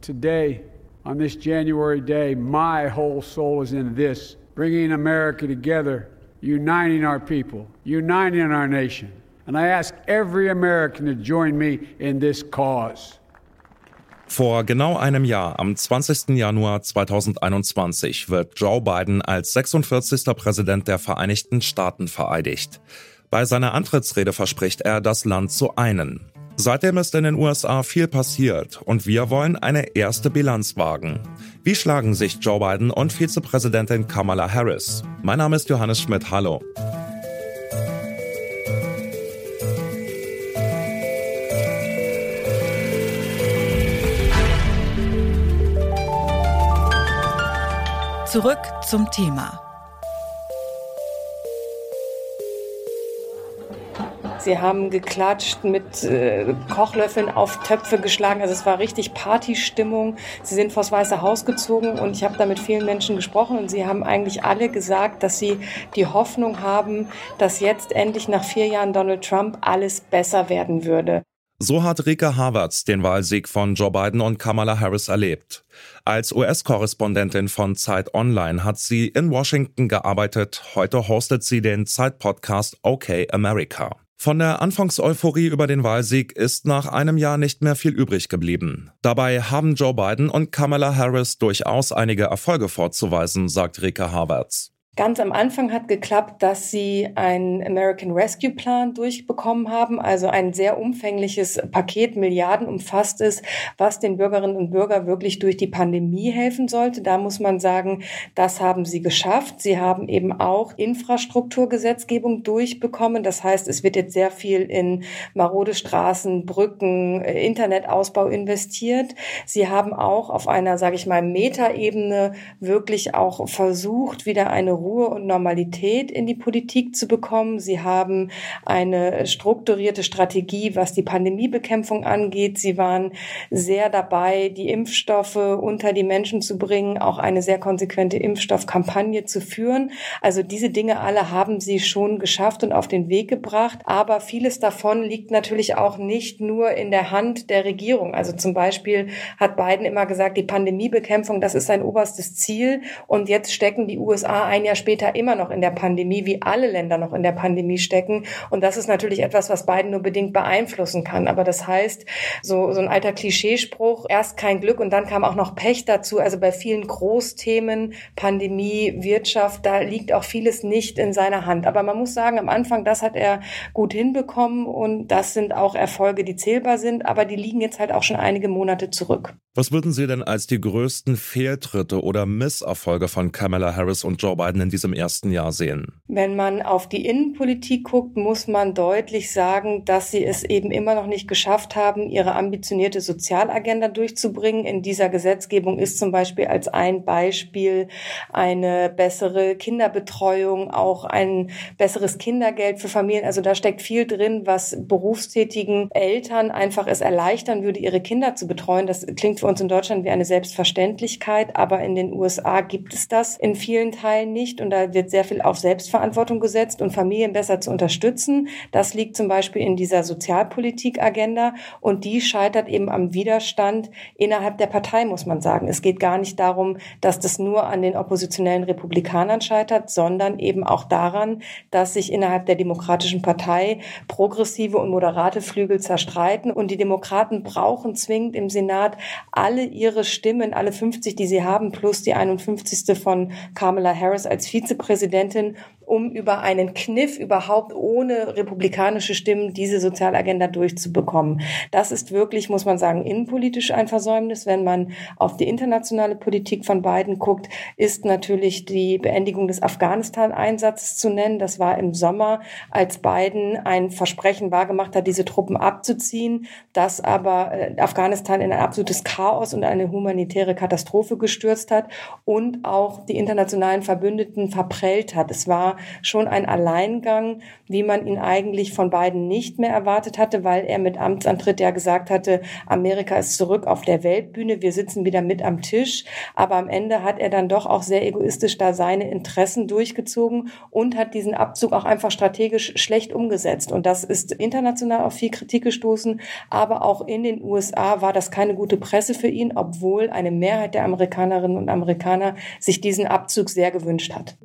Today, on this January day, my whole soul is in this bringing America together, uniting our people, uniting our nation. And I ask every American to join me in this cause. Vor genau einem Jahr, am 20. Januar 2021, wird Joe Biden als 46. Präsident der Vereinigten Staaten vereidigt. Bei seiner Antrittsrede verspricht er, das Land zu einen. Seitdem ist in den USA viel passiert und wir wollen eine erste Bilanz wagen. Wie schlagen sich Joe Biden und Vizepräsidentin Kamala Harris? Mein Name ist Johannes Schmidt. Hallo. Zurück zum Thema. Sie haben geklatscht, mit äh, Kochlöffeln auf Töpfe geschlagen. Also es war richtig Partystimmung. Sie sind vors Weiße Haus gezogen und ich habe da mit vielen Menschen gesprochen und sie haben eigentlich alle gesagt, dass sie die Hoffnung haben, dass jetzt endlich nach vier Jahren Donald Trump alles besser werden würde. So hat Rika Havertz den Wahlsieg von Joe Biden und Kamala Harris erlebt. Als US-Korrespondentin von Zeit Online hat sie in Washington gearbeitet. Heute hostet sie den Zeit-Podcast OK America. Von der Anfangseuphorie über den Wahlsieg ist nach einem Jahr nicht mehr viel übrig geblieben. Dabei haben Joe Biden und Kamala Harris durchaus einige Erfolge vorzuweisen, sagt Rika Havertz. Ganz am Anfang hat geklappt, dass sie einen American Rescue Plan durchbekommen haben, also ein sehr umfängliches Paket, Milliarden umfasst ist, was den Bürgerinnen und Bürgern wirklich durch die Pandemie helfen sollte. Da muss man sagen, das haben sie geschafft. Sie haben eben auch Infrastrukturgesetzgebung durchbekommen. Das heißt, es wird jetzt sehr viel in marode Straßen, Brücken, Internetausbau investiert. Sie haben auch auf einer, sage ich mal, Metaebene wirklich auch versucht, wieder eine Ruhe und Normalität in die Politik zu bekommen. Sie haben eine strukturierte Strategie, was die Pandemiebekämpfung angeht. Sie waren sehr dabei, die Impfstoffe unter die Menschen zu bringen, auch eine sehr konsequente Impfstoffkampagne zu führen. Also diese Dinge alle haben sie schon geschafft und auf den Weg gebracht. Aber vieles davon liegt natürlich auch nicht nur in der Hand der Regierung. Also zum Beispiel hat Biden immer gesagt, die Pandemiebekämpfung, das ist sein oberstes Ziel. Und jetzt stecken die USA ein Jahr später immer noch in der Pandemie, wie alle Länder noch in der Pandemie stecken. Und das ist natürlich etwas, was Biden nur bedingt beeinflussen kann. Aber das heißt, so, so ein alter Klischeespruch, erst kein Glück und dann kam auch noch Pech dazu. Also bei vielen Großthemen, Pandemie, Wirtschaft, da liegt auch vieles nicht in seiner Hand. Aber man muss sagen, am Anfang, das hat er gut hinbekommen und das sind auch Erfolge, die zählbar sind. Aber die liegen jetzt halt auch schon einige Monate zurück. Was würden Sie denn als die größten Fehltritte oder Misserfolge von Kamala Harris und Joe Biden in diesem ersten Jahr sehen? Wenn man auf die Innenpolitik guckt, muss man deutlich sagen, dass sie es eben immer noch nicht geschafft haben, ihre ambitionierte Sozialagenda durchzubringen. In dieser Gesetzgebung ist zum Beispiel als ein Beispiel eine bessere Kinderbetreuung, auch ein besseres Kindergeld für Familien. Also da steckt viel drin, was berufstätigen Eltern einfach es erleichtern würde, ihre Kinder zu betreuen. Das klingt für uns in Deutschland wie eine Selbstverständlichkeit, aber in den USA gibt es das in vielen Teilen nicht und da wird sehr viel auf Selbstverantwortung gesetzt und Familien besser zu unterstützen. Das liegt zum Beispiel in dieser Sozialpolitik-Agenda und die scheitert eben am Widerstand innerhalb der Partei, muss man sagen. Es geht gar nicht darum, dass das nur an den oppositionellen Republikanern scheitert, sondern eben auch daran, dass sich innerhalb der Demokratischen Partei progressive und moderate Flügel zerstreiten und die Demokraten brauchen zwingend im Senat alle ihre Stimmen, alle 50, die sie haben, plus die 51. von Kamala Harris als Vizepräsidentin, um über einen Kniff überhaupt ohne republikanische Stimmen diese Sozialagenda durchzubekommen. Das ist wirklich, muss man sagen, innenpolitisch ein Versäumnis. Wenn man auf die internationale Politik von Biden guckt, ist natürlich die Beendigung des Afghanistan-Einsatzes zu nennen. Das war im Sommer, als Biden ein Versprechen wahrgemacht hat, diese Truppen abzuziehen, das aber äh, Afghanistan in ein absolutes Chaos und eine humanitäre Katastrophe gestürzt hat und auch die internationalen Verbündeten verprellt hat. Es war schon ein Alleingang, wie man ihn eigentlich von beiden nicht mehr erwartet hatte, weil er mit Amtsantritt ja gesagt hatte, Amerika ist zurück auf der Weltbühne, wir sitzen wieder mit am Tisch. Aber am Ende hat er dann doch auch sehr egoistisch da seine Interessen durchgezogen und hat diesen Abzug auch einfach strategisch schlecht umgesetzt. Und das ist international auf viel Kritik gestoßen, aber auch in den USA war das keine gute Presse für ihn, obwohl eine Mehrheit der Amerikanerinnen und Amerikaner sich diesen Abzug sehr gewünscht hat.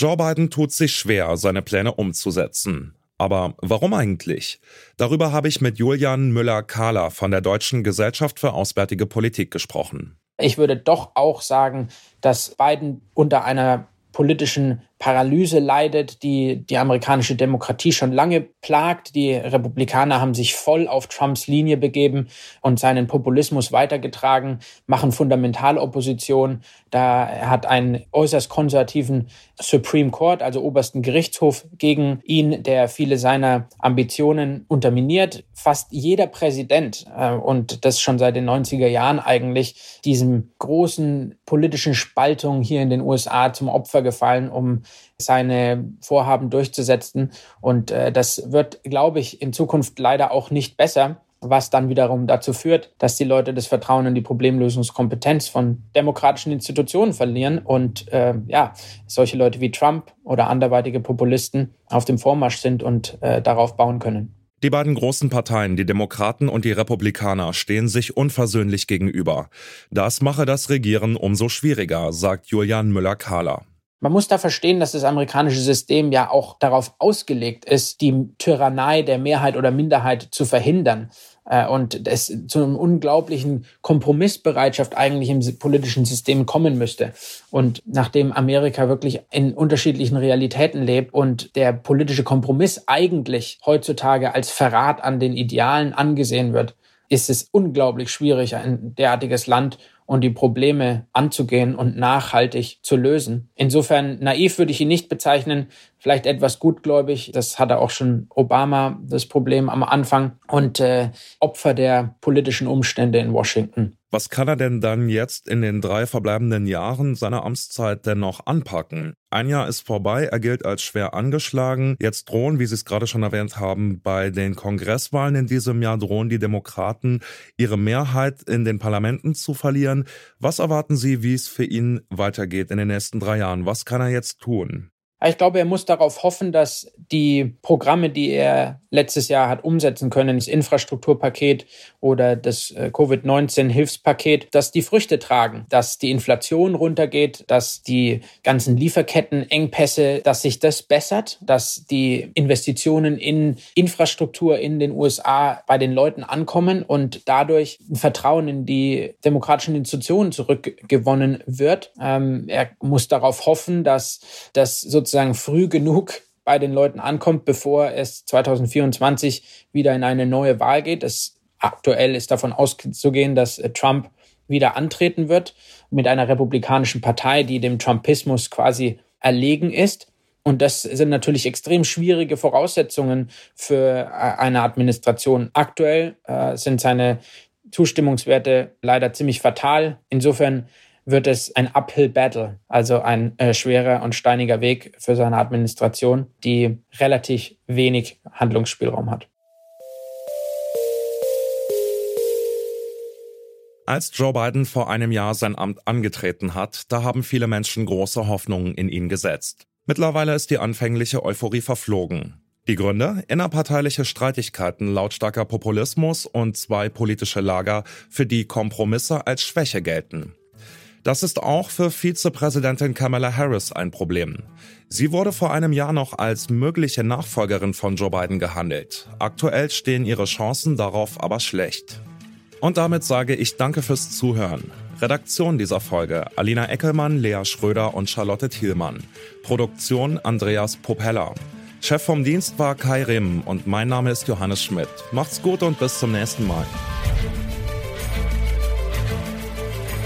Joe Biden tut sich schwer, seine Pläne umzusetzen. Aber warum eigentlich? Darüber habe ich mit Julian Müller-Kahler von der Deutschen Gesellschaft für Auswärtige Politik gesprochen. Ich würde doch auch sagen, dass Biden unter einer politischen Paralyse leidet, die die amerikanische Demokratie schon lange plagt. Die Republikaner haben sich voll auf Trumps Linie begeben und seinen Populismus weitergetragen, machen Fundamentalopposition. Da hat einen äußerst konservativen Supreme Court, also obersten Gerichtshof, gegen ihn, der viele seiner Ambitionen unterminiert. Fast jeder Präsident, äh, und das schon seit den 90er Jahren eigentlich, diesem großen politischen Spaltung hier in den USA zum Opfer gefallen, um seine Vorhaben durchzusetzen. Und äh, das wird, glaube ich, in Zukunft leider auch nicht besser was dann wiederum dazu führt, dass die Leute das Vertrauen in die Problemlösungskompetenz von demokratischen Institutionen verlieren und äh, ja, solche Leute wie Trump oder anderweitige Populisten auf dem Vormarsch sind und äh, darauf bauen können. Die beiden großen Parteien, die Demokraten und die Republikaner, stehen sich unversöhnlich gegenüber. Das mache das Regieren umso schwieriger, sagt Julian Müller-Kahler. Man muss da verstehen, dass das amerikanische System ja auch darauf ausgelegt ist, die Tyrannei der Mehrheit oder Minderheit zu verhindern äh, und es zu einem unglaublichen Kompromissbereitschaft eigentlich im politischen System kommen müsste. Und nachdem Amerika wirklich in unterschiedlichen Realitäten lebt und der politische Kompromiss eigentlich heutzutage als Verrat an den Idealen angesehen wird, ist es unglaublich schwierig, ein derartiges Land und die Probleme anzugehen und nachhaltig zu lösen. Insofern naiv würde ich ihn nicht bezeichnen, vielleicht etwas gutgläubig. Das hatte auch schon Obama das Problem am Anfang und äh, Opfer der politischen Umstände in Washington. Was kann er denn dann jetzt in den drei verbleibenden Jahren seiner Amtszeit denn noch anpacken? Ein Jahr ist vorbei, er gilt als schwer angeschlagen. Jetzt drohen, wie Sie es gerade schon erwähnt haben, bei den Kongresswahlen in diesem Jahr drohen die Demokraten ihre Mehrheit in den Parlamenten zu verlieren. Was erwarten Sie, wie es für ihn weitergeht in den nächsten drei Jahren? Was kann er jetzt tun? Ich glaube, er muss darauf hoffen, dass die Programme, die er letztes Jahr hat umsetzen können, das Infrastrukturpaket oder das äh, Covid-19-Hilfspaket, dass die Früchte tragen, dass die Inflation runtergeht, dass die ganzen Lieferkettenengpässe, dass sich das bessert, dass die Investitionen in Infrastruktur in den USA bei den Leuten ankommen und dadurch ein Vertrauen in die demokratischen Institutionen zurückgewonnen wird. Ähm, er muss darauf hoffen, dass das sozusagen sozusagen früh genug bei den Leuten ankommt, bevor es 2024 wieder in eine neue Wahl geht. Es aktuell ist davon auszugehen, dass äh, Trump wieder antreten wird mit einer republikanischen Partei, die dem Trumpismus quasi erlegen ist. Und das sind natürlich extrem schwierige Voraussetzungen für äh, eine Administration. Aktuell äh, sind seine Zustimmungswerte leider ziemlich fatal. Insofern wird es ein Uphill Battle, also ein äh, schwerer und steiniger Weg für seine Administration, die relativ wenig Handlungsspielraum hat. Als Joe Biden vor einem Jahr sein Amt angetreten hat, da haben viele Menschen große Hoffnungen in ihn gesetzt. Mittlerweile ist die anfängliche Euphorie verflogen. Die Gründe? Innerparteiliche Streitigkeiten, lautstarker Populismus und zwei politische Lager, für die Kompromisse als Schwäche gelten. Das ist auch für Vizepräsidentin Kamala Harris ein Problem. Sie wurde vor einem Jahr noch als mögliche Nachfolgerin von Joe Biden gehandelt. Aktuell stehen ihre Chancen darauf aber schlecht. Und damit sage ich danke fürs Zuhören. Redaktion dieser Folge Alina Eckelmann, Lea Schröder und Charlotte Thielmann. Produktion Andreas Popella. Chef vom Dienst war Kai Rehm und mein Name ist Johannes Schmidt. Macht's gut und bis zum nächsten Mal.